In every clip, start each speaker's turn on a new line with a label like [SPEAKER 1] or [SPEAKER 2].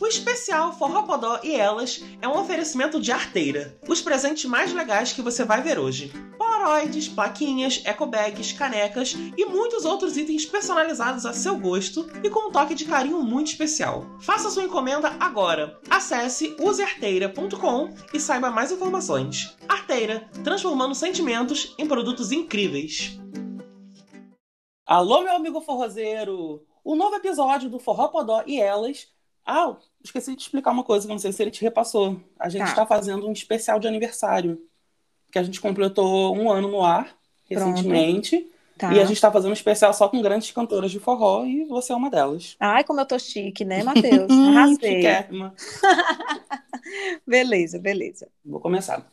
[SPEAKER 1] O especial Forró Podó e Elas é um oferecimento de arteira. Os presentes mais legais que você vai ver hoje. Polaroids, plaquinhas, ecobags, canecas e muitos outros itens personalizados a seu gosto e com um toque de carinho muito especial. Faça sua encomenda agora. Acesse usearteira.com e saiba mais informações. Arteira, transformando sentimentos em produtos incríveis. Alô, meu amigo forrozeiro! O novo episódio do Forró Podó e Elas ah, esqueci de explicar uma coisa, não sei se ele te repassou. A gente está tá fazendo um especial de aniversário. Que a gente completou um ano no ar, recentemente. Tá. E a gente está fazendo um especial só com grandes cantoras de forró e você é uma delas.
[SPEAKER 2] Ai, como eu tô chique, né, Matheus? Arrasei. beleza, beleza.
[SPEAKER 1] Vou começar.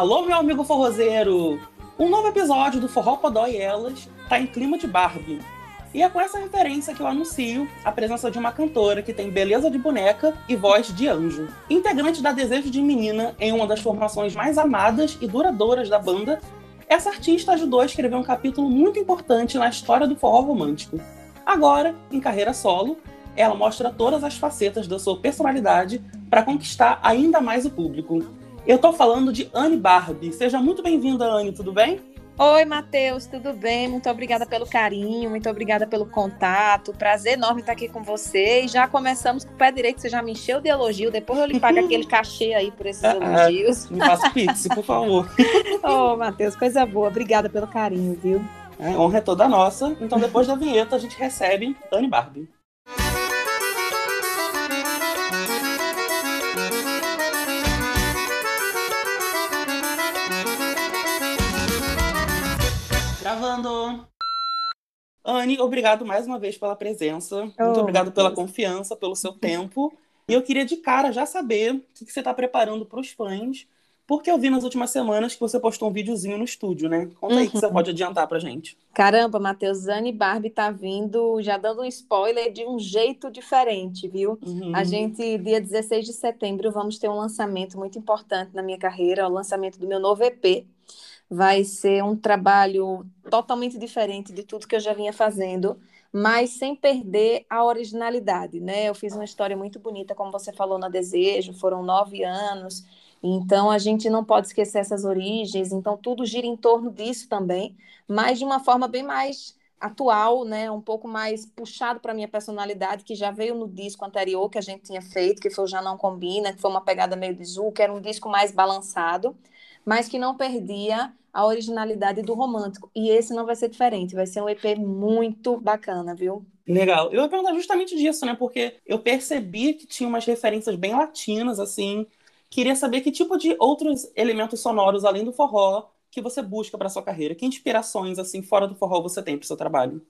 [SPEAKER 1] Alô, meu amigo forrozeiro! Um novo episódio do Forró Podó e Elas tá em clima de Barbie. E é com essa referência que eu anuncio a presença de uma cantora que tem beleza de boneca e voz de anjo. Integrante da Desejo de Menina em uma das formações mais amadas e duradouras da banda, essa artista ajudou a escrever um capítulo muito importante na história do forró romântico. Agora, em carreira solo, ela mostra todas as facetas da sua personalidade para conquistar ainda mais o público. Eu tô falando de Anne Barbie. Seja muito bem-vinda, Anne, tudo bem?
[SPEAKER 2] Oi, Matheus, tudo bem? Muito obrigada pelo carinho, muito obrigada pelo contato. Prazer enorme estar aqui com você. E já começamos com o pé direito, você já me encheu de elogio. Depois eu lhe pago aquele cachê aí por esses ah, elogios.
[SPEAKER 1] Me faça pix, por favor.
[SPEAKER 2] Ô, oh, Matheus, coisa boa. Obrigada pelo carinho, viu?
[SPEAKER 1] É, honra é toda nossa. Então, depois da vinheta, a gente recebe Anne Barbie. Gravando! Anne, obrigado mais uma vez pela presença. Oh, Muito obrigado pela confiança, pelo seu tempo. E eu queria de cara já saber o que você está preparando para os fãs, porque eu vi nas últimas semanas que você postou um videozinho no estúdio, né? Conta aí uhum. que você uhum. pode adiantar pra gente.
[SPEAKER 2] Caramba, Matheus, Anne Barbie tá vindo, já dando um spoiler de um jeito diferente, viu? Uhum. A gente, dia 16 de setembro, vamos ter um lançamento muito importante na minha carreira, o lançamento do meu novo EP vai ser um trabalho totalmente diferente de tudo que eu já vinha fazendo, mas sem perder a originalidade, né? Eu fiz uma história muito bonita, como você falou na Desejo, foram nove anos, então a gente não pode esquecer essas origens, então tudo gira em torno disso também, mas de uma forma bem mais atual, né, um pouco mais puxado para minha personalidade, que já veio no disco anterior que a gente tinha feito, que foi o Já Não Combina, que foi uma pegada meio de Zu, que era um disco mais balançado, mas que não perdia a originalidade do romântico. E esse não vai ser diferente, vai ser um EP muito bacana, viu?
[SPEAKER 1] Legal. Eu ia perguntar justamente disso, né? Porque eu percebi que tinha umas referências bem latinas, assim. Queria saber que tipo de outros elementos sonoros, além do forró, que você busca para sua carreira. Que inspirações, assim, fora do forró você tem para o seu trabalho?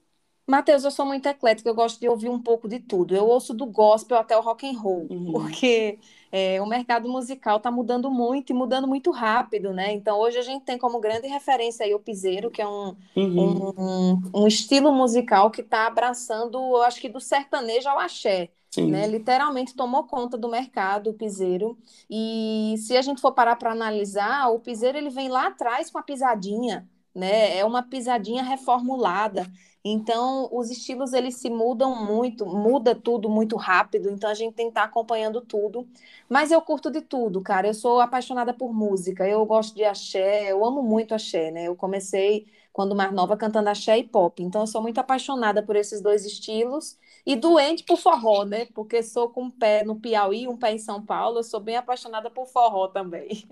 [SPEAKER 2] Matheus, eu sou muito eclética, eu gosto de ouvir um pouco de tudo. Eu ouço do gospel até o rock and roll, uhum. porque é, o mercado musical está mudando muito e mudando muito rápido, né? Então hoje a gente tem como grande referência aí o piseiro, que é um, uhum. um, um, estilo musical que está abraçando, eu acho que do sertanejo ao axé. Né? Literalmente tomou conta do mercado o piseiro. E se a gente for parar para analisar, o piseiro ele vem lá atrás com a pisadinha, né? É uma pisadinha reformulada. Então, os estilos eles se mudam muito, muda tudo muito rápido, então a gente tem que estar acompanhando tudo. Mas eu curto de tudo, cara. Eu sou apaixonada por música, eu gosto de axé, eu amo muito axé, né? Eu comecei quando mais nova cantando axé e pop, então eu sou muito apaixonada por esses dois estilos e doente por forró, né? Porque sou com um pé no Piauí, um pé em São Paulo, eu sou bem apaixonada por forró também.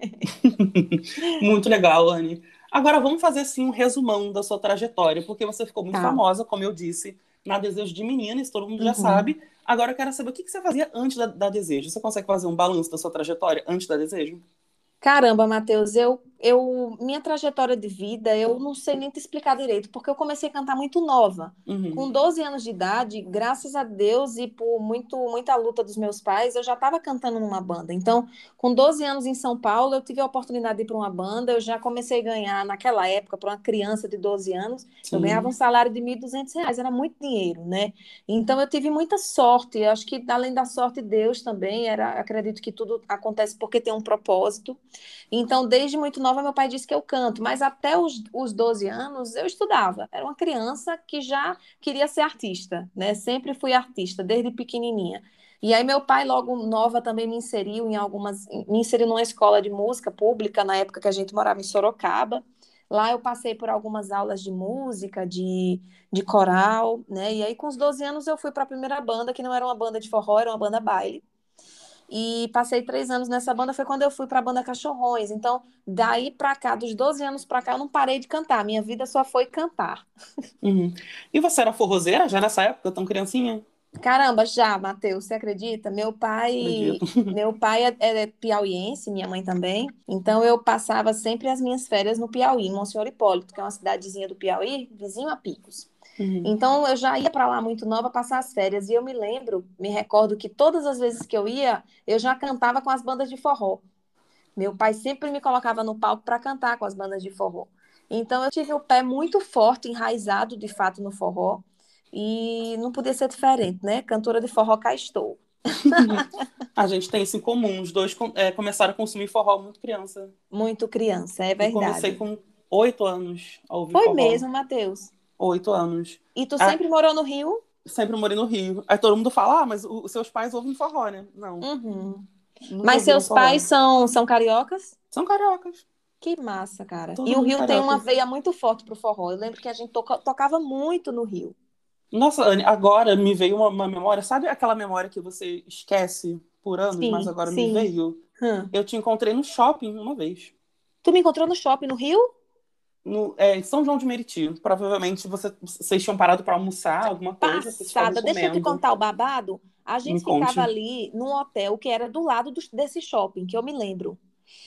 [SPEAKER 1] muito legal, Anne. Agora vamos fazer assim um resumão da sua trajetória, porque você ficou muito tá. famosa, como eu disse, na Desejo de Menina, isso todo mundo uhum. já sabe. Agora eu quero saber o que, que você fazia antes da, da, Desejo. Você consegue fazer um balanço da sua trajetória antes da Desejo?
[SPEAKER 2] Caramba, Matheus, eu eu minha trajetória de vida, eu não sei nem te explicar direito, porque eu comecei a cantar muito nova.
[SPEAKER 1] Uhum.
[SPEAKER 2] Com 12 anos de idade, graças a Deus e por muito, muita luta dos meus pais, eu já estava cantando numa banda. Então, com 12 anos em São Paulo, eu tive a oportunidade de ir para uma banda. Eu já comecei a ganhar, naquela época, para uma criança de 12 anos,
[SPEAKER 1] Sim.
[SPEAKER 2] eu ganhava um salário de R$ 1.200, era muito dinheiro, né? Então, eu tive muita sorte. Eu acho que, além da sorte, Deus também, era, acredito que tudo acontece porque tem um propósito. Então, desde muito nova, meu pai disse que eu canto, mas até os, os 12 anos eu estudava. Era uma criança que já queria ser artista, né? Sempre fui artista, desde pequenininha. E aí meu pai, logo nova, também me inseriu em algumas... Me inseriu numa escola de música pública, na época que a gente morava em Sorocaba. Lá eu passei por algumas aulas de música, de, de coral, né? E aí com os 12 anos eu fui para a primeira banda, que não era uma banda de forró, era uma banda baile. E passei três anos nessa banda, foi quando eu fui para a banda Cachorrões. Então, daí para cá, dos 12 anos para cá, eu não parei de cantar. Minha vida só foi cantar.
[SPEAKER 1] Uhum. E você era forrozeira já nessa época, tão criancinha?
[SPEAKER 2] Caramba, já, Matheus, você acredita? Meu pai,
[SPEAKER 1] Acredito.
[SPEAKER 2] meu pai é, é piauiense, minha mãe também. Então eu passava sempre as minhas férias no Piauí, em Monsenhor Hipólito, que é uma cidadezinha do Piauí, vizinho a Picos.
[SPEAKER 1] Uhum.
[SPEAKER 2] Então eu já ia para lá muito nova passar as férias e eu me lembro, me recordo que todas as vezes que eu ia, eu já cantava com as bandas de forró. Meu pai sempre me colocava no palco para cantar com as bandas de forró. Então eu tive o pé muito forte, enraizado de fato no forró e não podia ser diferente, né? Cantora de forró cá estou.
[SPEAKER 1] A gente tem isso em comum. Os dois é, começaram a consumir forró muito criança.
[SPEAKER 2] Muito criança, é
[SPEAKER 1] Eu comecei
[SPEAKER 2] verdade.
[SPEAKER 1] com oito anos a ouvir
[SPEAKER 2] Foi
[SPEAKER 1] forró.
[SPEAKER 2] mesmo, Matheus.
[SPEAKER 1] Oito anos.
[SPEAKER 2] E tu
[SPEAKER 1] Ah.
[SPEAKER 2] sempre morou no Rio?
[SPEAKER 1] Sempre morei no Rio. Aí todo mundo fala, ah, mas os seus pais ouvem forró, né? Não.
[SPEAKER 2] Uhum. Mas seus
[SPEAKER 1] forró.
[SPEAKER 2] pais são, são cariocas?
[SPEAKER 1] São cariocas.
[SPEAKER 2] Que massa, cara.
[SPEAKER 1] Todo
[SPEAKER 2] E o
[SPEAKER 1] mundo
[SPEAKER 2] Rio tem uma veia muito forte pro forró. Eu lembro que a gente toca- tocava muito no Rio.
[SPEAKER 1] Nossa, Anne, agora me veio uma, uma memória. Sabe aquela memória que você esquece por anos,
[SPEAKER 2] Sim,
[SPEAKER 1] mas agora
[SPEAKER 2] sim.
[SPEAKER 1] me veio?
[SPEAKER 2] Hum.
[SPEAKER 1] Eu te encontrei no shopping uma vez.
[SPEAKER 2] Tu me encontrou no shopping no Rio?
[SPEAKER 1] No, é, em São João de Meriti. Provavelmente você- vocês tinham parado para almoçar alguma coisa.
[SPEAKER 2] Passada. Deixa eu te contar o babado. A gente
[SPEAKER 1] Me conte.
[SPEAKER 2] ficava ali num hotel que era do lado do- desse shopping, que eu me lembro.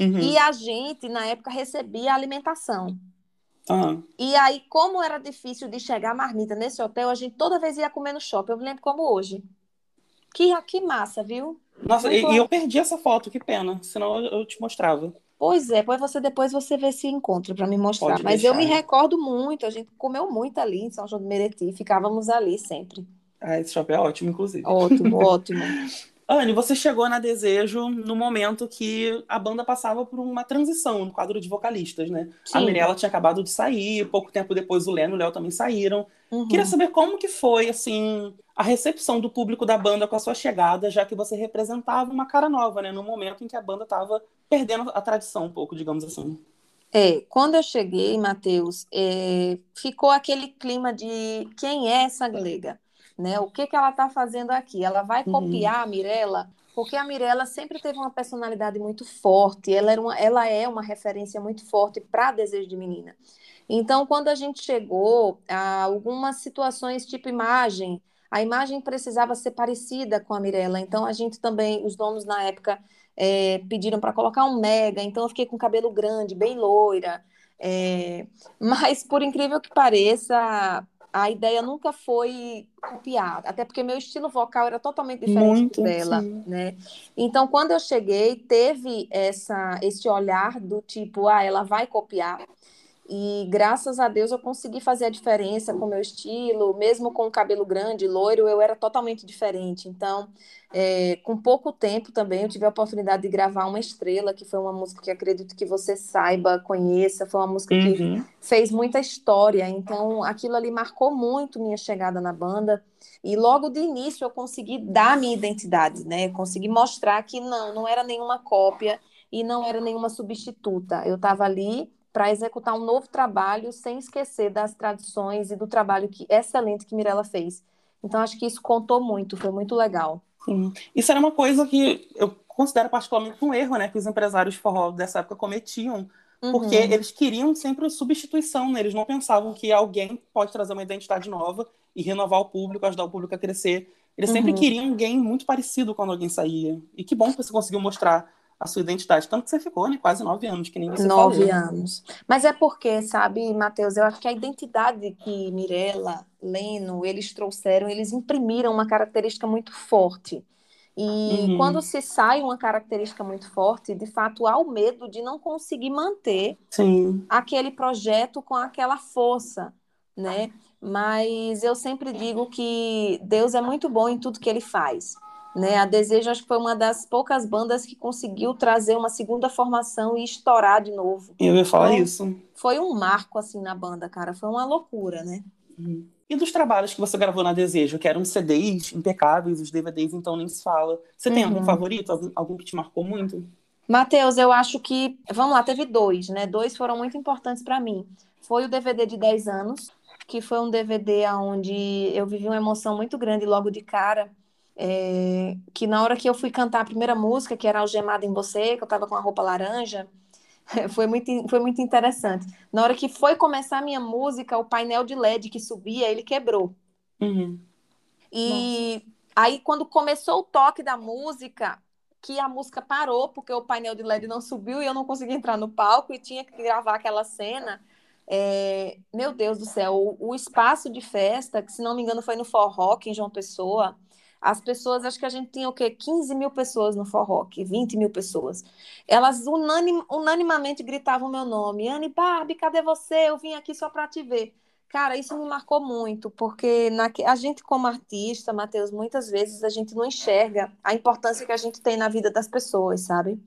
[SPEAKER 1] Uhum.
[SPEAKER 2] E a gente, na época, recebia alimentação.
[SPEAKER 1] Ah,
[SPEAKER 2] E aí, como era difícil de chegar a marmita nesse hotel, a gente toda vez ia comer no shopping. Eu me lembro como hoje. Que, que massa, viu?
[SPEAKER 1] Nossa, e,
[SPEAKER 2] Muito
[SPEAKER 1] e eu perdi essa foto, que pena. Senão eu, eu te mostrava.
[SPEAKER 2] Pois é, pois você depois você vê se encontra para me mostrar.
[SPEAKER 1] Pode
[SPEAKER 2] Mas eu me
[SPEAKER 1] deixar.
[SPEAKER 2] recordo muito, a gente comeu muito ali em São João do Meriti, ficávamos ali sempre.
[SPEAKER 1] Ah, esse shopping é ótimo, inclusive.
[SPEAKER 2] Ótimo, ótimo.
[SPEAKER 1] Anne, você chegou na Desejo no momento que a banda passava por uma transição no quadro de vocalistas, né? A
[SPEAKER 2] Sim.
[SPEAKER 1] Mirella tinha acabado de sair, pouco tempo depois o Leno e o Léo também saíram.
[SPEAKER 2] Uhum.
[SPEAKER 1] Queria saber como que foi, assim, a recepção do público da banda com a sua chegada, já que você representava uma cara nova, né? No momento em que a banda estava perdendo a tradição um pouco, digamos assim.
[SPEAKER 2] É, quando eu cheguei, Matheus, é, ficou aquele clima de quem é essa galega, né? O que que ela está fazendo aqui? Ela vai
[SPEAKER 1] Uhum.
[SPEAKER 2] copiar a Mirella? Porque a Mirella sempre teve uma personalidade muito forte, ela, era uma, ela é uma referência muito forte para Desejo de Menina. Então, quando a gente chegou a algumas situações tipo imagem, a imagem precisava ser parecida com a Mirella. Então, a gente também, os donos na época é, pediram para colocar um mega, então eu fiquei com cabelo grande, bem loira. É, mas, por incrível que pareça, a ideia nunca foi copiada, até porque meu estilo vocal era totalmente diferente
[SPEAKER 1] Muito,
[SPEAKER 2] dela,
[SPEAKER 1] sim.
[SPEAKER 2] né? Então, quando eu cheguei, teve essa, esse olhar do tipo, ah, ela vai copiar. E graças a Deus eu consegui fazer a diferença com o meu estilo, mesmo com o cabelo grande, loiro, eu era totalmente diferente. Então, é, com pouco tempo também, eu tive a oportunidade de gravar uma estrela, que foi uma música que acredito que você saiba, conheça, foi uma música que
[SPEAKER 1] Uhum.
[SPEAKER 2] fez muita história. Então, aquilo ali marcou muito minha chegada na banda. E logo de início eu consegui dar minha identidade, né? Consegui mostrar que não, não era nenhuma cópia e não era nenhuma substituta. Eu estava ali para executar um novo trabalho sem esquecer das tradições e do trabalho que excelente que Mirella fez. Então acho que isso contou muito, foi muito legal.
[SPEAKER 1] Sim. Isso era uma coisa que eu considero particularmente um erro, né? Que os empresários de forró dessa época cometiam, porque
[SPEAKER 2] Uhum.
[SPEAKER 1] eles queriam sempre substituição, né? Eles não pensavam que alguém pode trazer uma identidade nova e renovar o público, ajudar o público a crescer. Eles sempre
[SPEAKER 2] Uhum.
[SPEAKER 1] queriam alguém muito parecido quando alguém saía. E que bom que você conseguiu mostrar a sua identidade. Tanto que você ficou, né? Quase nove anos, que nem você
[SPEAKER 2] Nove
[SPEAKER 1] falou.
[SPEAKER 2] anos. Mas é porque, sabe, Matheus, eu acho que a identidade que Mirella, Leno, eles trouxeram, eles imprimiram uma característica muito forte. E
[SPEAKER 1] Uhum.
[SPEAKER 2] quando se sai uma característica muito forte, de fato há o medo de não conseguir manter
[SPEAKER 1] Sim.
[SPEAKER 2] aquele projeto com aquela força, né? Mas eu sempre digo que Deus é muito bom em tudo que ele faz. Né? A Desejo acho que foi uma das poucas bandas que conseguiu trazer uma segunda formação e estourar de novo.
[SPEAKER 1] Eu ia falar
[SPEAKER 2] Então,
[SPEAKER 1] isso.
[SPEAKER 2] Foi um marco assim na banda, cara. Foi uma loucura, né?
[SPEAKER 1] Uhum. E dos trabalhos que você gravou na Desejo, que eram CDs impecáveis, os DVDs então nem se fala. Você tem algum
[SPEAKER 2] Uhum.
[SPEAKER 1] favorito? Algum, algum que te marcou muito?
[SPEAKER 2] Matheus, eu acho que, vamos lá, teve dois, né? Dois foram muito importantes para mim. Foi o DVD de 10 anos, que foi um DVD onde eu vivi uma emoção muito grande logo de cara. É, que na hora que eu fui cantar a primeira música, que era Algemada em Você, que eu tava com a roupa laranja, foi muito, foi muito interessante. Na hora que foi começar a minha música, o painel de LED que subia, ele quebrou.
[SPEAKER 1] Uhum.
[SPEAKER 2] E aí, quando começou o toque da música, que a música parou, porque o painel de LED não subiu e eu não consegui entrar no palco e tinha que gravar aquela cena. é, Meu Deus do céu, o, o espaço de festa, que se não me engano foi no Forró, em João Pessoa, as pessoas, acho que a gente tinha o quê? 15 mil pessoas no Forró, 20 mil pessoas. Elas unanim, unanimamente gritavam meu nome. Anne Barbie, cadê você? Eu vim aqui só para te ver. Cara, isso me marcou muito, porque na, a gente, como artista, Matheus, muitas vezes a gente não enxerga a importância que a gente tem na vida das pessoas, sabe?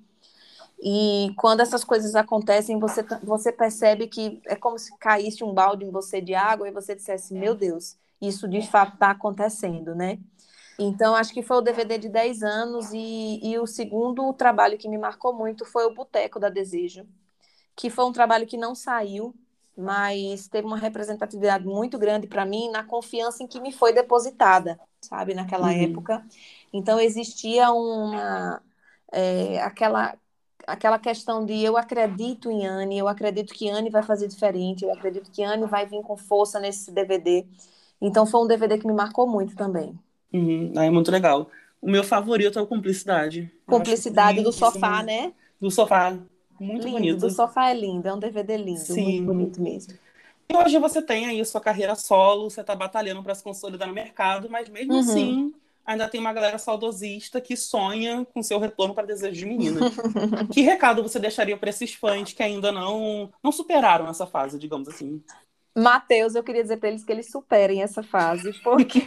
[SPEAKER 2] E quando essas coisas acontecem, você, você percebe que é como se caísse um balde em você de água e você dissesse: Meu Deus, isso de fato está acontecendo, né? Então, acho que foi o DVD de 10 anos, e, e o segundo trabalho que me marcou muito foi o Boteco da Desejo, que foi um trabalho que não saiu, mas teve uma representatividade muito grande para mim na confiança em que me foi depositada, sabe, naquela
[SPEAKER 1] Uhum.
[SPEAKER 2] época. Então existia uma é, aquela aquela questão de eu acredito em Anne, eu acredito que Anne vai fazer diferente, eu acredito que Anne vai vir com força nesse DVD. Então foi um DVD que me marcou muito também.
[SPEAKER 1] Uhum. É muito legal. O meu favorito é o Cumplicidade.
[SPEAKER 2] Cumplicidade do sofá, né?
[SPEAKER 1] Do sofá. Muito
[SPEAKER 2] lindo,
[SPEAKER 1] bonito.
[SPEAKER 2] do sofá é lindo, é um DVD lindo,
[SPEAKER 1] Sim.
[SPEAKER 2] muito bonito mesmo.
[SPEAKER 1] E hoje você tem aí sua carreira solo, você está batalhando para se consolidar no mercado, mas mesmo
[SPEAKER 2] Uhum.
[SPEAKER 1] assim, ainda tem uma galera saudosista que sonha com seu retorno para Desejo de Menina. que recado você deixaria para esses fãs que ainda não, não superaram essa fase, digamos assim?
[SPEAKER 2] Matheus, eu queria dizer para eles que eles superem essa fase, porque,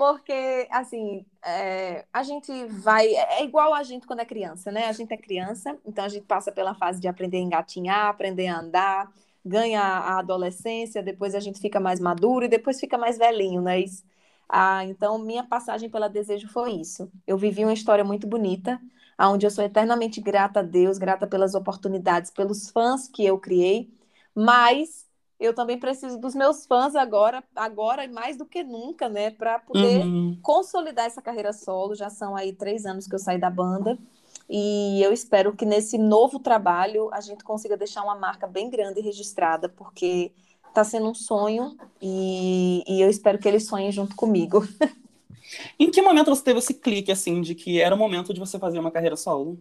[SPEAKER 2] porque assim, é, a gente vai. É igual a gente quando é criança, né? A gente é criança, então a gente passa pela fase de aprender a engatinhar, aprender a andar, ganha a adolescência, depois a gente fica mais maduro e depois fica mais velhinho, né? Isso. Ah, então, minha passagem pela Desejo foi isso. Eu vivi uma história muito bonita, onde eu sou eternamente grata a Deus, grata pelas oportunidades, pelos fãs que eu criei, mas eu também preciso dos meus fãs agora, agora e mais do que nunca, né, para poder
[SPEAKER 1] Uhum.
[SPEAKER 2] consolidar essa carreira solo. Já são aí três anos que eu saí da banda e eu espero que nesse novo trabalho a gente consiga deixar uma marca bem grande registrada, porque está sendo um sonho e, e eu espero que eles sonhem junto comigo.
[SPEAKER 1] Em que momento você teve esse clique, assim, de que era o momento de você fazer uma carreira solo?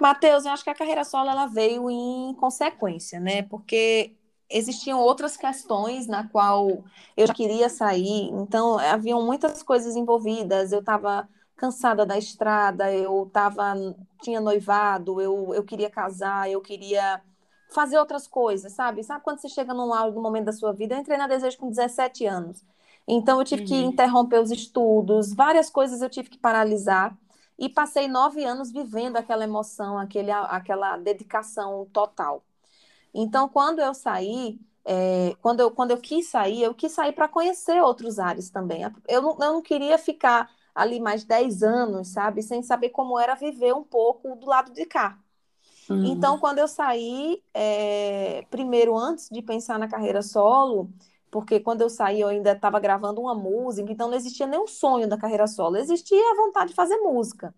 [SPEAKER 2] Matheus, eu acho que a carreira solo ela veio em consequência, né? Porque existiam outras questões na qual eu já queria sair, então haviam muitas coisas envolvidas. Eu estava cansada da estrada, eu tava, tinha noivado, eu, eu queria casar, eu queria fazer outras coisas, sabe? Sabe quando você chega num, num momento da sua vida? Eu entrei na Desejo com 17 anos. Então eu tive uhum. que interromper os estudos, várias coisas eu tive que paralisar. E passei nove anos vivendo aquela emoção, aquele, aquela dedicação total. Então, quando eu saí, é, quando, eu, quando eu quis sair, eu quis sair para conhecer outros ares também. Eu não, eu não queria ficar ali mais dez anos, sabe, sem saber como era viver um pouco do lado de cá. Uhum. Então, quando eu saí, é, primeiro, antes de pensar na carreira solo, porque quando eu saí eu ainda estava gravando uma música, então não existia nenhum sonho da carreira solo, existia a vontade de fazer música.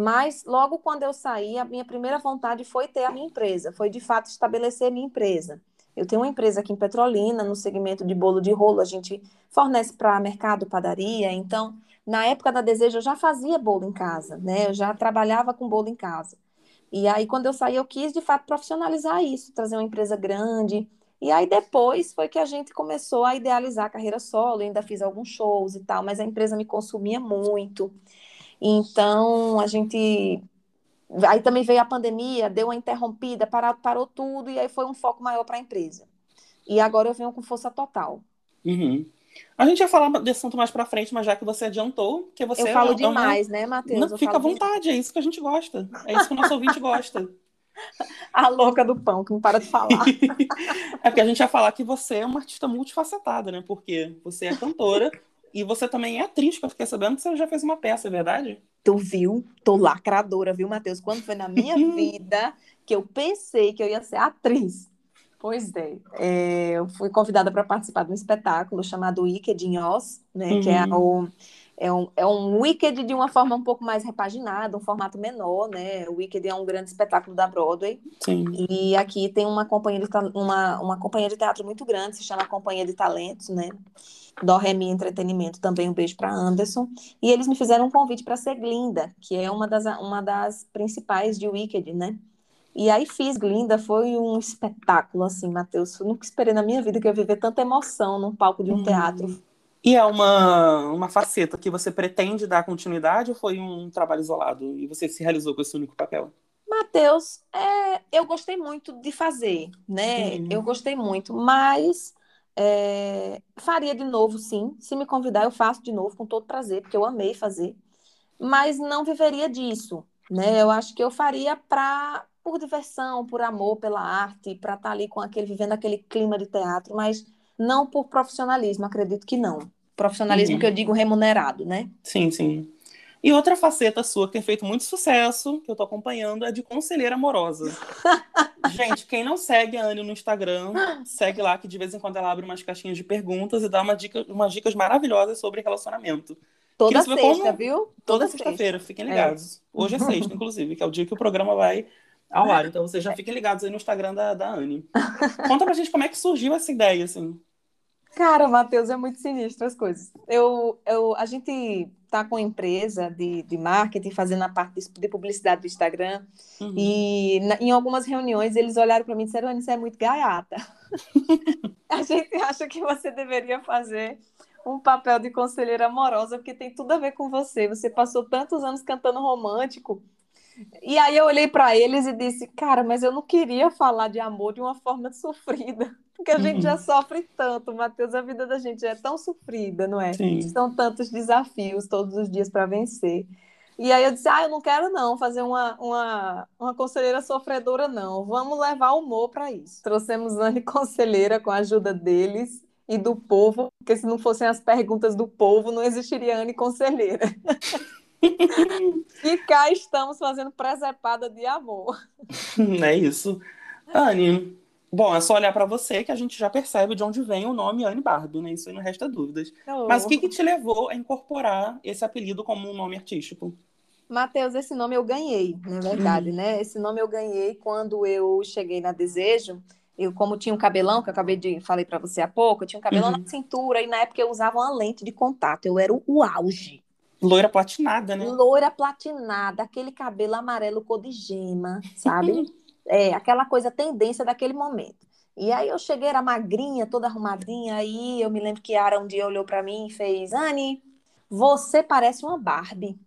[SPEAKER 2] Mas logo quando eu saí, a minha primeira vontade foi ter a minha empresa, foi de fato estabelecer a minha empresa. Eu tenho uma empresa aqui em Petrolina, no segmento de bolo de rolo, a gente fornece para mercado, padaria, então Na época da Desejo, eu já fazia bolo em casa, né? Eu já trabalhava com bolo em casa. E aí, quando eu saí, eu quis, de fato, profissionalizar isso, trazer uma empresa grande. E aí, depois, foi que a gente começou a idealizar a carreira solo. Eu ainda fiz alguns shows e tal, mas a empresa me consumia muito. Então, a gente. Aí também veio a pandemia, deu uma interrompida, parou, parou tudo, e aí foi um foco maior para a empresa. E agora eu venho com força total.
[SPEAKER 1] Uhum. A gente ia falar desse assunto mais para frente, mas já que você adiantou, que você
[SPEAKER 2] eu falo é demais, uma... né, Matheus?
[SPEAKER 1] fica à vontade, é isso que a gente gosta. É isso que o nosso ouvinte gosta.
[SPEAKER 2] A louca do pão, que não para de falar.
[SPEAKER 1] é porque a gente ia falar que você é uma artista multifacetada, né? Porque você é cantora e você também é atriz, que eu fiquei sabendo que você já fez uma peça, é verdade?
[SPEAKER 2] Tu viu? Tô lacradora, viu, Matheus? Quando foi na minha vida que eu pensei que eu ia ser atriz. Pois é. é eu fui convidada para participar de um espetáculo chamado Wicked em Oz, né? Uhum. Que é o é um, é um Wicked de uma forma um pouco mais repaginada, um formato menor, né? O Wicked é um grande espetáculo da Broadway.
[SPEAKER 1] Sim.
[SPEAKER 2] E aqui tem uma companhia de, uma, uma companhia de teatro muito grande, se chama Companhia de Talentos, né? Do Remy Entretenimento, também um beijo para Anderson. E eles me fizeram um convite para ser Glinda, que é uma das, uma das principais de Wicked, né? E aí fiz Glinda, foi um espetáculo, assim, Matheus. Eu nunca esperei na minha vida que eu viver tanta emoção num palco de um hum. teatro.
[SPEAKER 1] E é uma, uma faceta que você pretende dar continuidade ou foi um trabalho isolado e você se realizou com esse único papel?
[SPEAKER 2] Matheus, é, eu gostei muito de fazer, né? Uhum. Eu gostei muito, mas é, faria de novo, sim. Se me convidar, eu faço de novo com todo prazer, porque eu amei fazer. Mas não viveria disso, né? Eu acho que eu faria para por diversão, por amor pela arte, para estar tá ali com aquele vivendo aquele clima de teatro, mas não por profissionalismo, acredito que não. Profissionalismo uhum. que eu digo remunerado, né?
[SPEAKER 1] Sim, sim. E outra faceta sua que tem feito muito sucesso, que eu tô acompanhando, é de conselheira amorosa. Gente, quem não segue a Anne no Instagram, segue lá que de vez em quando ela abre umas caixinhas de perguntas e dá uma dica, umas dicas maravilhosas sobre relacionamento.
[SPEAKER 2] Toda sexta, como... viu?
[SPEAKER 1] Toda, Toda sexta-feira, fiquem ligados. É. Hoje é sexta, inclusive, que é o dia que o programa vai ao ar. Então vocês já fiquem ligados aí no Instagram da, da Anne. Conta pra gente como é que surgiu essa ideia, assim.
[SPEAKER 2] Cara, Matheus, é muito sinistro as coisas. Eu, eu, a gente tá com empresa de, de marketing fazendo a parte de, de publicidade do Instagram uhum. e na, em algumas reuniões eles olharam para mim e disseram, Anne, você é muito gaiata. a gente acha que você deveria fazer um papel de conselheira amorosa porque tem tudo a ver com você. Você passou tantos anos cantando romântico e aí eu olhei para eles e disse, cara, mas eu não queria falar de amor de uma forma sofrida, porque a uhum. gente já sofre tanto, Matheus, a vida da gente já é tão sofrida, não é?
[SPEAKER 1] Sim.
[SPEAKER 2] São tantos desafios todos os dias para vencer. E aí eu disse, ah, eu não quero não fazer uma, uma, uma conselheira sofredora, não. Vamos levar humor para isso. Trouxemos Anne Conselheira com a ajuda deles e do povo, porque se não fossem as perguntas do povo, não existiria Anne Conselheira. e cá estamos fazendo presepada de amor.
[SPEAKER 1] É isso. Anne, bom, é só olhar para você que a gente já percebe de onde vem o nome Anne Barbie, né? Isso aí não resta dúvidas. Oh. Mas o que, que te levou a incorporar esse apelido como um nome artístico?
[SPEAKER 2] Matheus, esse nome eu ganhei, na verdade, hum. né? Esse nome eu ganhei quando eu cheguei na Desejo. Eu, como tinha um cabelão, que eu acabei de falei para você há pouco, eu tinha um cabelão uhum. na cintura e na época eu usava uma lente de contato. Eu era o, o auge.
[SPEAKER 1] Loira platinada, né?
[SPEAKER 2] Loira platinada, aquele cabelo amarelo cor de gema, sabe? é, aquela coisa tendência daquele momento. E aí eu cheguei, era magrinha, toda arrumadinha, aí eu me lembro que Ara um dia olhou para mim e fez, Anne, você parece uma Barbie.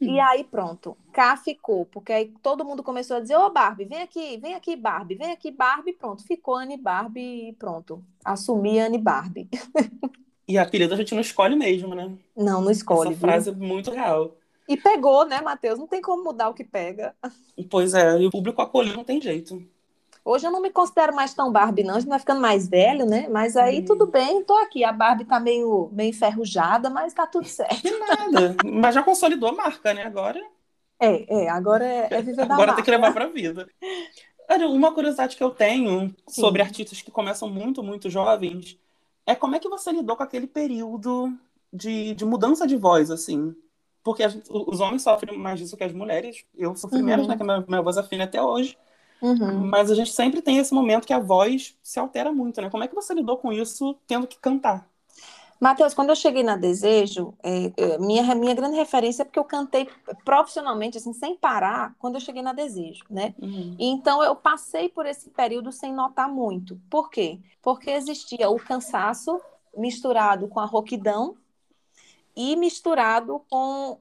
[SPEAKER 2] Hum. E aí pronto, cá ficou, porque aí todo mundo começou a dizer, ô oh, Barbie, vem aqui, vem aqui Barbie, vem aqui Barbie, pronto, ficou Anne Barbie e pronto, assumi Anne Barbie.
[SPEAKER 1] E a apelido a gente não escolhe mesmo, né?
[SPEAKER 2] Não, não escolhe.
[SPEAKER 1] Essa frase é muito real.
[SPEAKER 2] E pegou, né, Matheus? Não tem como mudar o que pega.
[SPEAKER 1] Pois é, e o público acolheu, não tem jeito.
[SPEAKER 2] Hoje eu não me considero mais tão Barbie, não. A gente vai ficando mais velho, né? Mas aí hum. tudo bem, tô aqui. A Barbie tá meio, meio enferrujada, mas tá tudo certo.
[SPEAKER 1] Que nada. mas já consolidou a marca, né? Agora.
[SPEAKER 2] É, é, agora é, é viver da
[SPEAKER 1] Agora
[SPEAKER 2] marca.
[SPEAKER 1] tem que levar pra vida. Olha, uma curiosidade que eu tenho sobre Sim. artistas que começam muito, muito jovens é como é que você lidou com aquele período de, de mudança de voz, assim? Porque gente, os homens sofrem mais disso que as mulheres. Eu sofri uhum. menos, né? Que minha, minha voz afina até hoje. Uhum. Mas a gente sempre tem esse momento que a voz se altera muito, né? Como é que você lidou com isso tendo que cantar?
[SPEAKER 2] Matheus, quando eu cheguei na Desejo, é, é, minha, minha grande referência é porque eu cantei profissionalmente, assim, sem parar, quando eu cheguei na Desejo, né? Uhum. Então, eu passei por esse período sem notar muito. Por quê? Porque existia o cansaço misturado com a roquidão e misturado com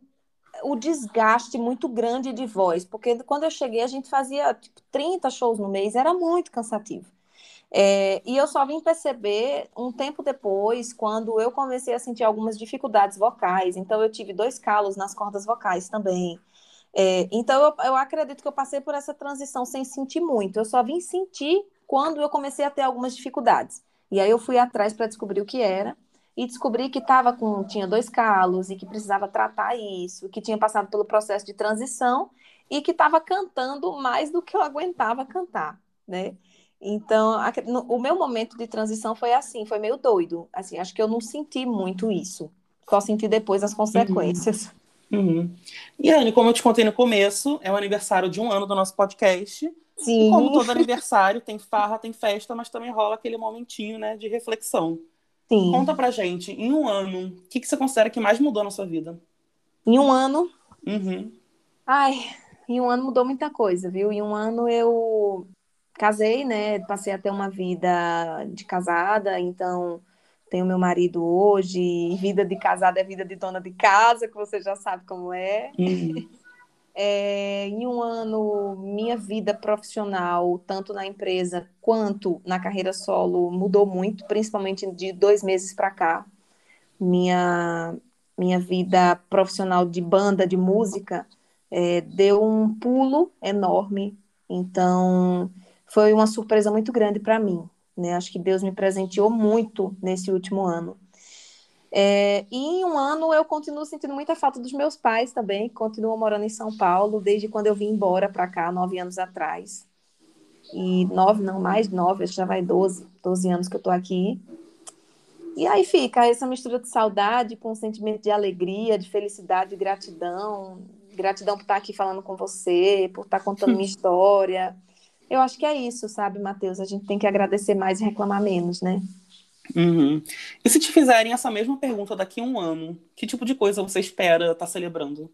[SPEAKER 2] o desgaste muito grande de voz. Porque quando eu cheguei, a gente fazia tipo, 30 shows no mês, era muito cansativo. É, e eu só vim perceber um tempo depois, quando eu comecei a sentir algumas dificuldades vocais. Então, eu tive dois calos nas cordas vocais também. É, então, eu, eu acredito que eu passei por essa transição sem sentir muito. Eu só vim sentir quando eu comecei a ter algumas dificuldades. E aí, eu fui atrás para descobrir o que era. E descobri que tava com, tinha dois calos e que precisava tratar isso, que tinha passado pelo processo de transição e que estava cantando mais do que eu aguentava cantar, né? Então, o meu momento de transição foi assim, foi meio doido. Assim, acho que eu não senti muito isso. Só senti depois as consequências.
[SPEAKER 1] Uhum. Uhum. E, Anne, como eu te contei no começo, é o aniversário de um ano do nosso podcast. Sim. E como todo aniversário, tem farra, tem festa, mas também rola aquele momentinho, né, de reflexão. Sim. Conta pra gente, em um ano, o que, que você considera que mais mudou na sua vida?
[SPEAKER 2] Em um ano?
[SPEAKER 1] Uhum.
[SPEAKER 2] Ai, em um ano mudou muita coisa, viu? Em um ano eu casei, né? Passei a ter uma vida de casada, então tenho meu marido hoje. Vida de casada é vida de dona de casa, que você já sabe como é. Uhum. É, em um ano, minha vida profissional, tanto na empresa quanto na carreira solo, mudou muito, principalmente de dois meses para cá. Minha, minha vida profissional de banda, de música, é, deu um pulo enorme. Então, foi uma surpresa muito grande para mim. Né? Acho que Deus me presenteou muito nesse último ano. É, e em um ano eu continuo sentindo muita falta dos meus pais também, que continuam morando em São Paulo desde quando eu vim embora para cá, nove anos atrás. E nove, não, mais nove, acho que já vai doze, doze anos que eu estou aqui. E aí fica essa mistura de saudade com um sentimento de alegria, de felicidade, de gratidão. Gratidão por estar aqui falando com você, por estar contando minha história eu acho que é isso, sabe, Matheus? A gente tem que agradecer mais e reclamar menos, né?
[SPEAKER 1] Uhum. E se te fizerem essa mesma pergunta daqui a um ano, que tipo de coisa você espera estar tá celebrando?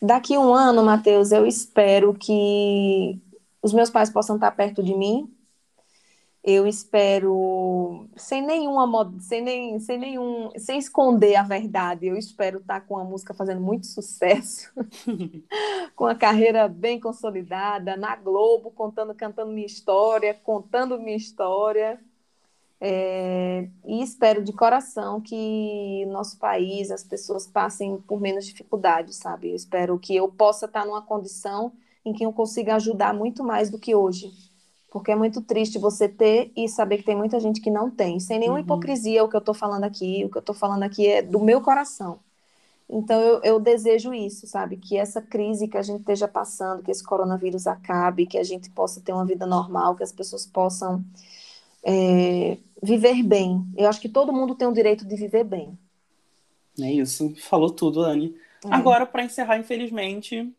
[SPEAKER 2] Daqui a um ano, Matheus, eu espero que os meus pais possam estar perto de mim, eu espero, sem nenhuma sem, nem, sem nenhum, sem esconder a verdade, eu espero estar com a música fazendo muito sucesso, com a carreira bem consolidada, na Globo, contando, cantando minha história, contando minha história. É, e espero de coração que nosso país, as pessoas passem por menos dificuldades, sabe? Eu espero que eu possa estar numa condição em que eu consiga ajudar muito mais do que hoje porque é muito triste você ter e saber que tem muita gente que não tem. Sem nenhuma uhum. hipocrisia o que eu estou falando aqui, o que eu estou falando aqui é do meu coração. Então eu, eu, desejo isso, sabe? Que essa crise que a gente esteja passando, que esse coronavírus acabe, que a gente possa ter uma vida normal, que as pessoas possam é, viver bem. Eu acho que todo mundo tem o direito de viver bem.
[SPEAKER 1] É isso. Falou tudo, Anne. É. Agora, para encerrar, infelizmente,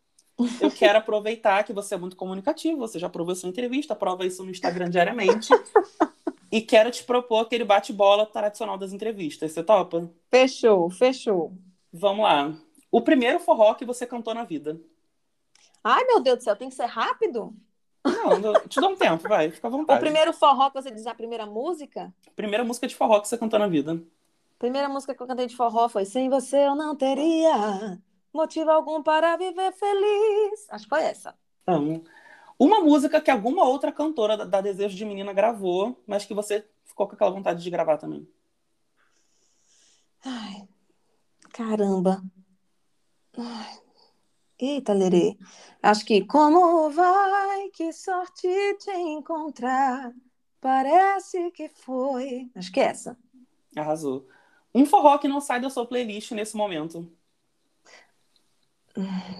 [SPEAKER 1] eu quero aproveitar que você é muito comunicativo, você já provou na entrevista, prova isso no Instagram diariamente. e quero te propor aquele bate-bola tradicional das entrevistas. Você topa?
[SPEAKER 2] Fechou, fechou.
[SPEAKER 1] Vamos lá. O primeiro forró que você cantou na vida.
[SPEAKER 2] Ai, meu Deus do céu, tem que ser rápido?
[SPEAKER 1] Não, te dou um tempo, vai, fica à vontade.
[SPEAKER 2] O primeiro forró que você diz a primeira música?
[SPEAKER 1] Primeira música de forró que você cantou na vida.
[SPEAKER 2] Primeira música que eu cantei de forró foi Sem Você Eu Não Teria motivo algum para viver feliz. Acho que foi essa.
[SPEAKER 1] Amo. Uma música que alguma outra cantora da, da Desejo de Menina gravou, mas que você ficou com aquela vontade de gravar também.
[SPEAKER 2] Ai, caramba. Ai. Eita, Lerê. Acho que como vai, que sorte te encontrar. Parece que foi. Acho que é essa.
[SPEAKER 1] Arrasou. Um forró que não sai da sua playlist nesse momento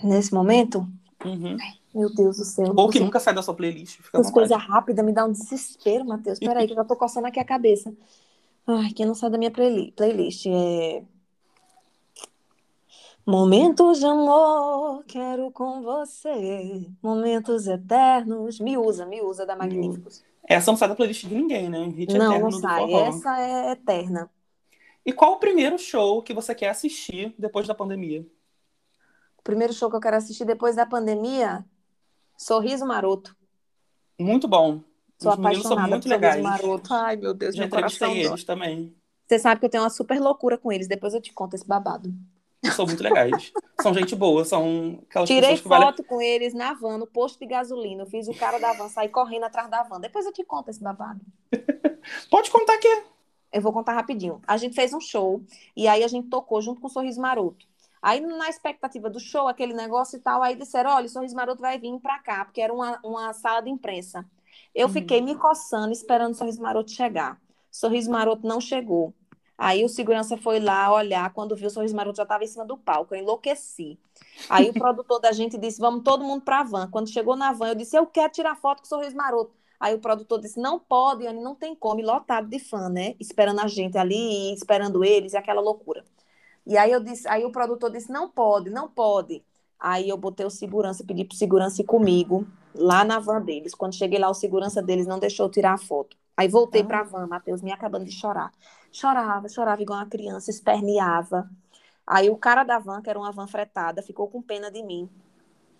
[SPEAKER 2] nesse momento?
[SPEAKER 1] Uhum.
[SPEAKER 2] Meu Deus do céu.
[SPEAKER 1] Ou que nunca sai da sua playlist.
[SPEAKER 2] As coisas rápidas me dá um desespero, Matheus. Peraí, que eu já tô coçando aqui a cabeça. Ai, que não sai da minha playlist. É... Momentos de amor, quero com você. Momentos eternos. Me usa, me usa da Magníficos.
[SPEAKER 1] Essa não sai da playlist de ninguém, né? Hit
[SPEAKER 2] não, não sai. Essa é eterna.
[SPEAKER 1] E qual o primeiro show que você quer assistir depois da pandemia?
[SPEAKER 2] O primeiro show que eu quero assistir depois da pandemia, Sorriso Maroto.
[SPEAKER 1] Muito bom.
[SPEAKER 2] Sou
[SPEAKER 1] Os meninos são
[SPEAKER 2] apaixonada
[SPEAKER 1] muito
[SPEAKER 2] por Sorriso
[SPEAKER 1] legais.
[SPEAKER 2] Maroto. Ai, meu Deus,
[SPEAKER 1] Já
[SPEAKER 2] meu coração
[SPEAKER 1] eles também.
[SPEAKER 2] Você sabe que eu tenho uma super loucura com eles. Depois eu te conto esse babado.
[SPEAKER 1] São muito legais. são gente boa, são aquelas
[SPEAKER 2] Tirei
[SPEAKER 1] pessoas que
[SPEAKER 2] foto com eles na van, no posto de gasolina. Eu fiz o cara da van sair correndo atrás da van. Depois eu te conto esse babado.
[SPEAKER 1] Pode contar aqui.
[SPEAKER 2] Eu vou contar rapidinho. A gente fez um show e aí a gente tocou junto com o Sorriso Maroto. Aí, na expectativa do show, aquele negócio e tal, aí disseram: olha, o Sorriso Maroto vai vir pra cá, porque era uma, uma sala de imprensa. Eu
[SPEAKER 1] Uhum.
[SPEAKER 2] fiquei me coçando, esperando o Sorriso Maroto chegar. Sorriso Maroto não chegou. Aí o segurança foi lá olhar, quando viu o Sorriso Maroto já estava em cima do palco, eu enlouqueci. Aí o produtor da gente disse: vamos todo mundo pra van. Quando chegou na van, eu disse: eu quero tirar foto com o Sorriso Maroto. Aí o produtor disse: não pode, Anne, não tem como, e lotado de fã, né? Esperando a gente ali, esperando eles, e aquela loucura. E aí eu disse, aí o produtor disse: não pode, não pode. Aí eu botei o segurança, pedi pro segurança ir comigo, lá na van deles. Quando cheguei lá, o segurança deles não deixou tirar a foto. Aí voltei
[SPEAKER 1] Ah.
[SPEAKER 2] pra van, Matheus, me acabando de chorar. Chorava, chorava igual uma criança, esperneava. Aí o cara da van, que era uma van fretada, ficou com pena de mim.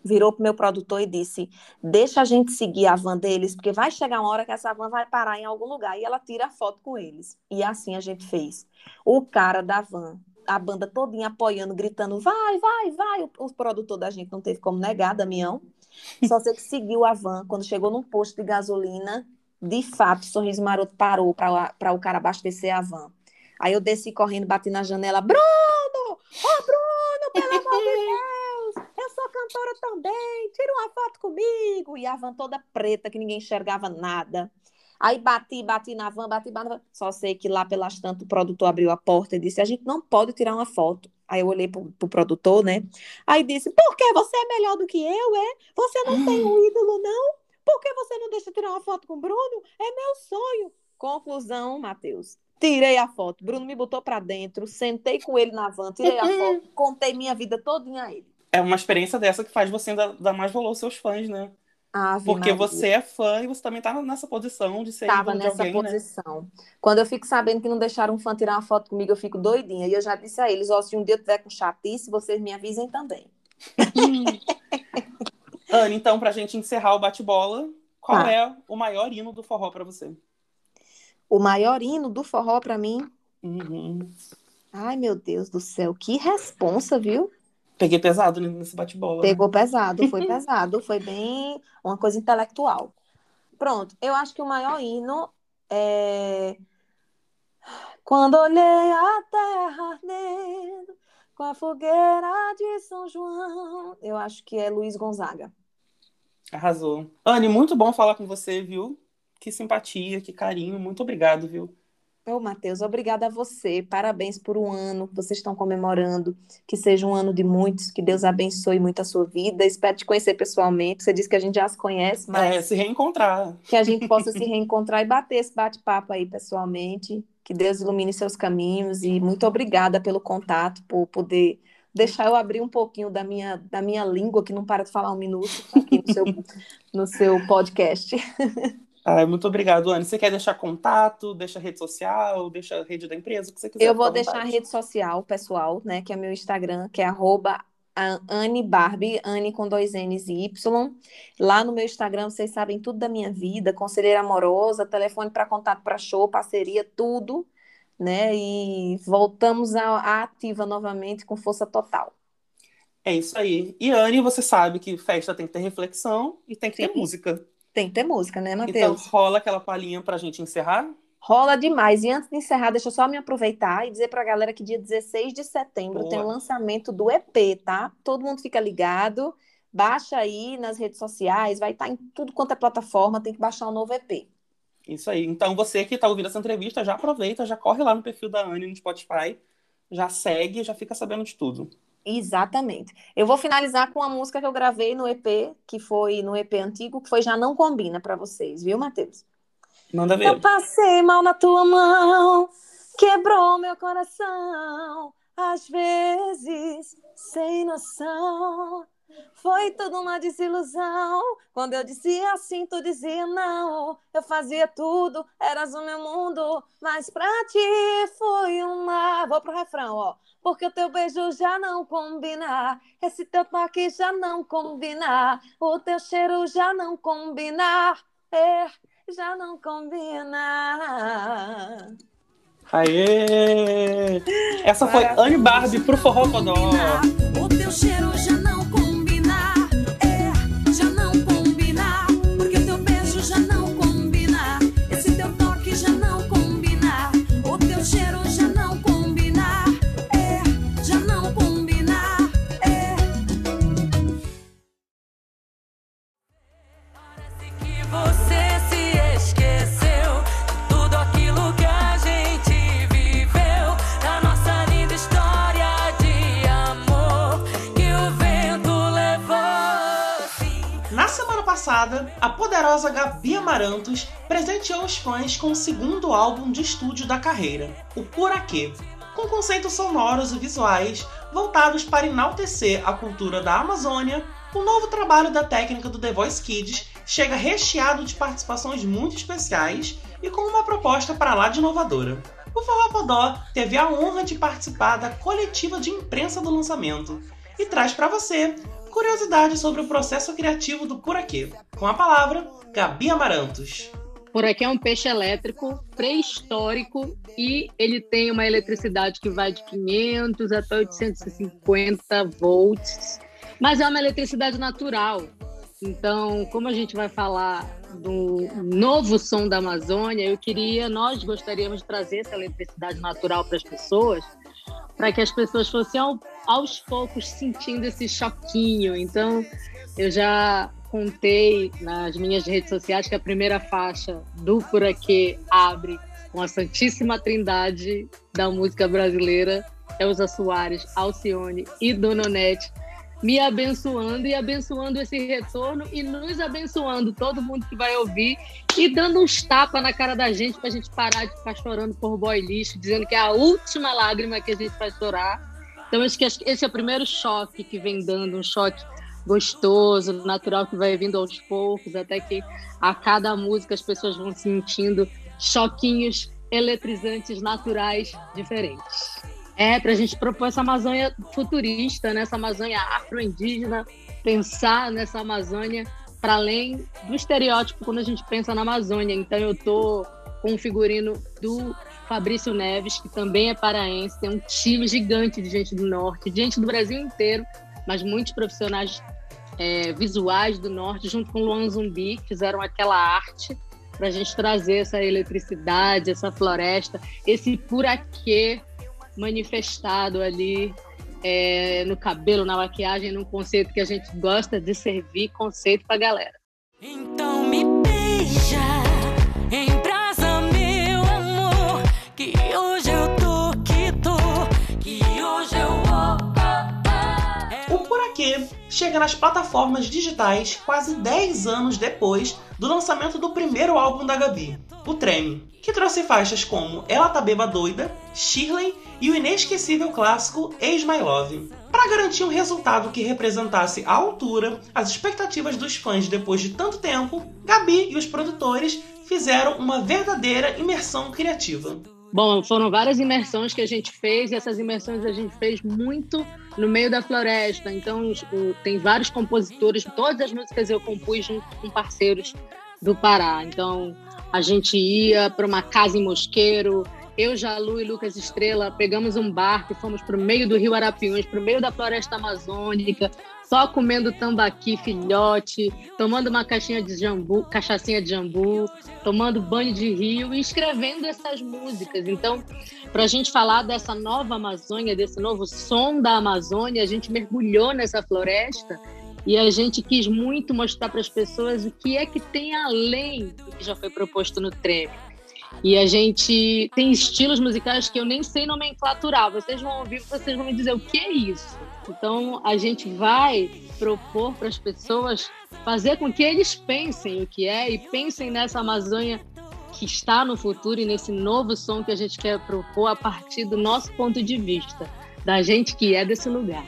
[SPEAKER 2] Virou pro meu produtor e disse: Deixa a gente seguir a van deles, porque vai chegar uma hora que essa van vai parar em algum lugar. E ela tira a foto com eles. E assim a gente fez. O cara da van, a banda todinha apoiando, gritando: Vai, vai, vai. O, o produtor da gente não teve como negar, Damião. Só sei que seguiu a van. Quando chegou num posto de gasolina, de fato, Sorriso Maroto parou para o cara abastecer a van. Aí eu desci correndo, bati na janela: Bruno! Ô, Bruno, pelo amor de Deus! Eu sou cantora também, tira uma foto comigo. E a van toda preta, que ninguém enxergava nada. Aí bati, bati na van, bati, bati. na van. Só sei que lá pelas tantas o produtor abriu a porta e disse: A gente não pode tirar uma foto. Aí eu olhei pro, pro produtor, né? Aí disse: Por que você é melhor do que eu, é? Você não tem um ídolo, não? Por que você não deixa tirar uma foto com o Bruno? É meu sonho. Conclusão, Matheus. Tirei a foto. Bruno me botou pra dentro, sentei com ele na van, tirei a foto, contei minha vida todinha a ele.
[SPEAKER 1] É uma experiência dessa que faz você ainda dar mais valor aos seus fãs, né?
[SPEAKER 2] Ave
[SPEAKER 1] Porque
[SPEAKER 2] Maria.
[SPEAKER 1] você é fã e você também tá nessa posição de ser ídolo de
[SPEAKER 2] nessa
[SPEAKER 1] alguém, né?
[SPEAKER 2] posição. Quando eu fico sabendo que não deixaram um fã tirar uma foto comigo, eu fico doidinha. E eu já disse a eles: ó, se um dia eu tiver com chatice, vocês me avisem também.
[SPEAKER 1] Anne, então, pra gente encerrar o bate-bola, qual
[SPEAKER 2] Tá.
[SPEAKER 1] é o maior hino do forró pra você?
[SPEAKER 2] O maior hino do forró pra mim.
[SPEAKER 1] Uhum.
[SPEAKER 2] Ai, meu Deus do céu, que responsa, viu?
[SPEAKER 1] Peguei pesado nesse bate-bola. né?
[SPEAKER 2] Pegou pesado, foi pesado, foi bem uma coisa intelectual. Pronto, eu acho que o maior hino é. Quando olhei a terra ardendo com a fogueira de São João. Eu acho que é Luiz Gonzaga.
[SPEAKER 1] Arrasou. Anne, muito bom falar com você, viu? Que simpatia, que carinho. Muito obrigado, viu?
[SPEAKER 2] Ô, Matheus, obrigada a você. Parabéns por um ano que vocês estão comemorando. Que seja um ano de muitos. Que Deus abençoe muito a sua vida. Espero te conhecer pessoalmente. Você disse que a gente já se conhece, mas
[SPEAKER 1] É, se reencontrar.
[SPEAKER 2] que a gente possa se reencontrar e bater esse bate-papo aí pessoalmente. Que Deus ilumine seus caminhos. E muito obrigada pelo contato, por poder deixar eu abrir um pouquinho da minha, da minha língua, que não para de falar um minuto, aqui no seu, no seu podcast.
[SPEAKER 1] Ai, muito obrigado, Anne. Você quer deixar contato, deixa rede social, deixa a rede da empresa, o que você quiser.
[SPEAKER 2] Eu vou deixar a rede social pessoal, né, que é meu Instagram, que é arroba Anne Barbie, Anne com dois N's e Y. Lá no meu Instagram vocês sabem tudo da minha vida, conselheira amorosa, telefone para contato para show, parceria, tudo, né? E voltamos à ativa novamente com força total.
[SPEAKER 1] É isso aí. E Anne, você sabe que festa tem que ter reflexão e tem que ter
[SPEAKER 2] Sim.
[SPEAKER 1] música.
[SPEAKER 2] Tem que ter música, né,
[SPEAKER 1] Então
[SPEAKER 2] Matheus?
[SPEAKER 1] rola aquela palhinha pra gente encerrar?
[SPEAKER 2] Rola demais. E antes de encerrar, deixa eu só me aproveitar e dizer para a galera que dia 16 de setembro
[SPEAKER 1] Boa.
[SPEAKER 2] tem o lançamento do EP, tá? Todo mundo fica ligado. Baixa aí nas redes sociais, vai estar em tudo quanto é plataforma, tem que baixar o novo EP.
[SPEAKER 1] Isso aí. Então você que tá ouvindo essa entrevista, já aproveita, já corre lá no perfil da Anne no Spotify, já segue, já fica sabendo de tudo.
[SPEAKER 2] Exatamente. Eu vou finalizar com uma música que eu gravei no EP, que foi no EP antigo, que foi Já Não Combina para vocês, viu, Matheus?
[SPEAKER 1] Manda
[SPEAKER 2] Eu
[SPEAKER 1] ver.
[SPEAKER 2] passei mal na tua mão, quebrou meu coração. às vezes sem noção. Foi tudo uma desilusão. Quando eu dizia assim, tu dizia não. Eu fazia tudo, eras o meu mundo. Mas pra ti foi uma. Vou pro refrão, ó. Porque o teu beijo já não combina. Esse teu toque já não combina. O teu cheiro já não combina. É, já não combina.
[SPEAKER 3] Aê! Essa foi Anne Barbie pro Forró Codó.
[SPEAKER 2] O teu cheiro
[SPEAKER 3] passada, a poderosa Gabi Amarantos presenteou os fãs com o segundo álbum de estúdio da carreira, o Puraquê, com conceitos sonoros e visuais voltados para enaltecer a cultura da Amazônia, o novo trabalho da técnica do The Voice Kids chega recheado de participações muito especiais e com uma proposta para lá de inovadora. O Forró Podó teve a honra de participar da coletiva de imprensa do lançamento e traz para você curiosidades sobre o processo criativo do Puraquê. Com a palavra, Gabi Amarantos.
[SPEAKER 4] Puraquê é um peixe elétrico pré-histórico e ele tem uma eletricidade que vai de 500 até 850 volts, mas é uma eletricidade natural. Então, como a gente vai falar do novo som da Amazônia, eu queria, nós gostaríamos de trazer essa eletricidade natural para as pessoas, para que as pessoas fossem ao, aos poucos sentindo esse choquinho. Então, eu já contei nas minhas redes sociais que a primeira faixa do Por Aqui abre com a Santíssima Trindade da música brasileira, Elza Soares, Alcione e Dona me abençoando e abençoando esse retorno e nos abençoando, todo mundo que vai ouvir, e dando uns tapas na cara da gente para a gente parar de ficar chorando por boy lixo, dizendo que é a última lágrima que a gente vai chorar. Então, acho que esse é o primeiro choque que vem dando, um choque gostoso, natural, que vai vindo aos poucos, até que a cada música as pessoas vão sentindo choquinhos eletrizantes naturais diferentes. É, para a gente propor essa Amazônia futurista, né? essa Amazônia afro-indígena, pensar nessa Amazônia para além do estereótipo quando a gente pensa na Amazônia. Então, eu estou com um figurino do Fabrício Neves, que também é paraense, tem um time gigante de gente do norte, gente do Brasil inteiro, mas muitos profissionais é, visuais do norte, junto com Luan Zumbi, fizeram aquela arte para a gente trazer essa eletricidade, essa floresta, esse puraquê manifestado ali é, no cabelo, na maquiagem, num conceito que a gente gosta de servir conceito para galera. Então me
[SPEAKER 3] chega nas plataformas digitais quase 10 anos depois do lançamento do primeiro álbum da Gabi, o Treme, que trouxe faixas como Ela Tá Beba Doida, Shirley e o inesquecível clássico Ex My Love. Para garantir um resultado que representasse à altura as expectativas dos fãs depois de tanto tempo, Gabi e os produtores fizeram uma verdadeira imersão criativa.
[SPEAKER 4] Bom, foram várias imersões que a gente fez, e essas imersões a gente fez muito no meio da floresta. Então, tem vários compositores, todas as músicas eu compus junto com parceiros do Pará. Então, a gente ia para uma casa em Mosqueiro, eu, Jalu e Lucas Estrela pegamos um barco e fomos para o meio do rio Arapiuns, para o meio da floresta amazônica, só comendo tambaqui, filhote, tomando uma caixinha de jambu, cachaçinha de jambu, tomando banho de rio e escrevendo essas músicas. Então, para a gente falar dessa nova Amazônia, desse novo som da Amazônia, a gente mergulhou nessa floresta e a gente quis muito mostrar para as pessoas o que é que tem além do que já foi proposto no Treme. E a gente tem estilos musicais que eu nem sei nomenclaturar. Vocês vão ouvir, vocês vão me dizer o que é isso. Então a gente vai propor para as pessoas fazer com que eles pensem o que é e pensem nessa Amazônia que está no futuro e nesse novo som que a gente quer propor a partir do nosso ponto de vista da gente que é desse lugar.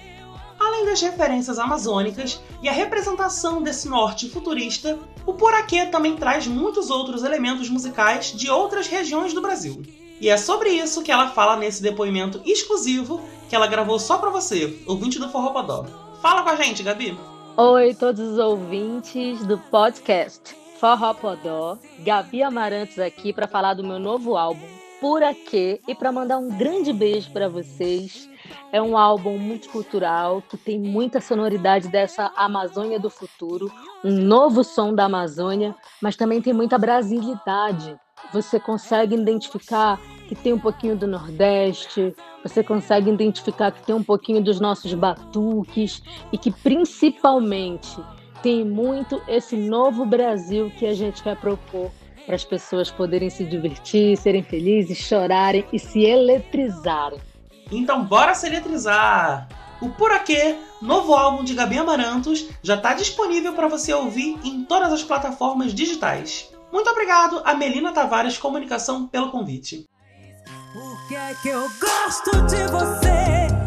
[SPEAKER 3] Além das referências amazônicas e a representação desse norte futurista, o Poraquê também traz muitos outros elementos musicais de outras regiões do Brasil. E é sobre isso que ela fala nesse depoimento exclusivo que ela gravou só para você, ouvinte do Forró Podó. Fala com a gente, Gabi!
[SPEAKER 4] Oi, todos os ouvintes do podcast Forró Podó. Gabi Amarantos aqui para falar do meu novo álbum, Por Aqui, e para mandar um grande beijo para vocês. É um álbum multicultural que tem muita sonoridade dessa Amazônia do futuro, um novo som da Amazônia, mas também tem muita brasilidade você consegue identificar que tem um pouquinho do Nordeste, você consegue identificar que tem um pouquinho dos nossos batuques e que principalmente tem muito esse novo Brasil que a gente quer propor para as pessoas poderem se divertir, serem felizes, chorarem e se eletrizarem.
[SPEAKER 3] Então bora se eletrizar! O Por Aqui, novo álbum de Gabi Amarantos, já está disponível para você ouvir em todas as plataformas digitais. Muito obrigado a Melina Tavares Comunicação pelo convite. Por que, é que eu gosto de você?